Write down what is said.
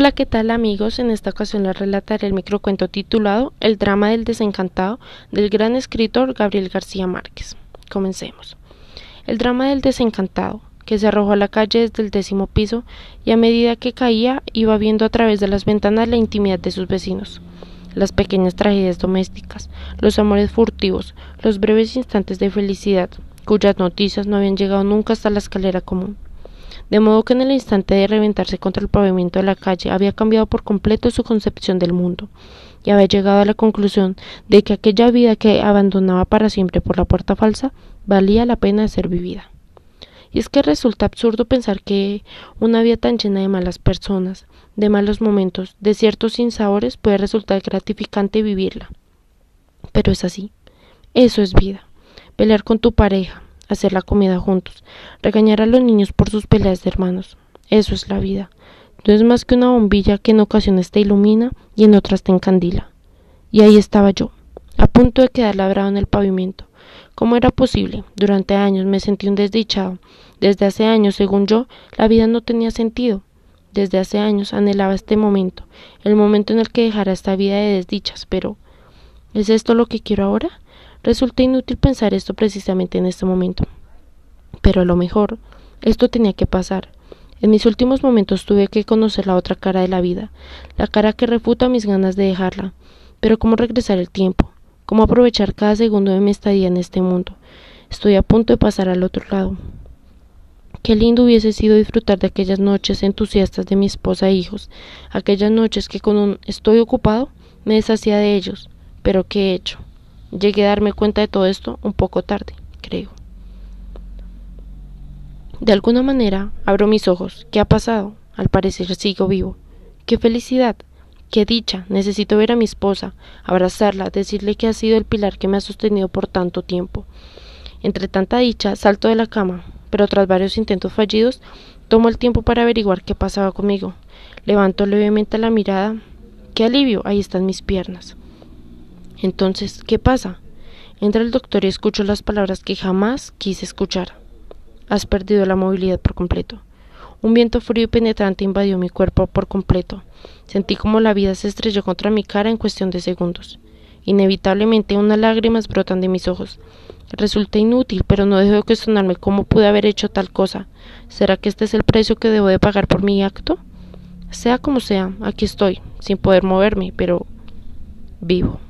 Hola, ¿qué tal amigos? En esta ocasión les relataré el microcuento titulado El drama del desencantado del gran escritor Gabriel García Márquez. Comencemos. El drama del desencantado, que se arrojó a la calle desde el décimo piso y a medida que caía iba viendo a través de las ventanas la intimidad de sus vecinos, las pequeñas tragedias domésticas, los amores furtivos, los breves instantes de felicidad, cuyas noticias no habían llegado nunca hasta la escalera común de modo que en el instante de reventarse contra el pavimento de la calle había cambiado por completo su concepción del mundo, y había llegado a la conclusión de que aquella vida que abandonaba para siempre por la puerta falsa valía la pena de ser vivida. Y es que resulta absurdo pensar que una vida tan llena de malas personas, de malos momentos, de ciertos sinsabores puede resultar gratificante vivirla. Pero es así. Eso es vida. Pelear con tu pareja, hacer la comida juntos, regañar a los niños por sus peleas de hermanos. Eso es la vida. No es más que una bombilla que en ocasiones te ilumina y en otras te encandila. Y ahí estaba yo, a punto de quedar labrado en el pavimento. ¿Cómo era posible? Durante años me sentí un desdichado. Desde hace años, según yo, la vida no tenía sentido. Desde hace años anhelaba este momento, el momento en el que dejara esta vida de desdichas, pero ¿es esto lo que quiero ahora? Resulta inútil pensar esto precisamente en este momento. Pero a lo mejor esto tenía que pasar. En mis últimos momentos tuve que conocer la otra cara de la vida, la cara que refuta mis ganas de dejarla. Pero ¿cómo regresar el tiempo? ¿Cómo aprovechar cada segundo de mi estadía en este mundo? Estoy a punto de pasar al otro lado. Qué lindo hubiese sido disfrutar de aquellas noches entusiastas de mi esposa e hijos, aquellas noches que con un estoy ocupado me deshacía de ellos. Pero ¿qué he hecho? Llegué a darme cuenta de todo esto un poco tarde, creo. De alguna manera abro mis ojos. ¿Qué ha pasado? Al parecer sigo vivo. ¡Qué felicidad! ¡Qué dicha! Necesito ver a mi esposa, abrazarla, decirle que ha sido el pilar que me ha sostenido por tanto tiempo. Entre tanta dicha, salto de la cama, pero tras varios intentos fallidos, tomo el tiempo para averiguar qué pasaba conmigo. Levanto levemente la mirada. ¡Qué alivio! Ahí están mis piernas. Entonces, ¿qué pasa? Entra el doctor y escucho las palabras que jamás quise escuchar. Has perdido la movilidad por completo. Un viento frío y penetrante invadió mi cuerpo por completo. Sentí como la vida se estrelló contra mi cara en cuestión de segundos. Inevitablemente unas lágrimas brotan de mis ojos. Resulta inútil, pero no dejo de cuestionarme cómo pude haber hecho tal cosa. ¿Será que este es el precio que debo de pagar por mi acto? Sea como sea, aquí estoy, sin poder moverme, pero vivo.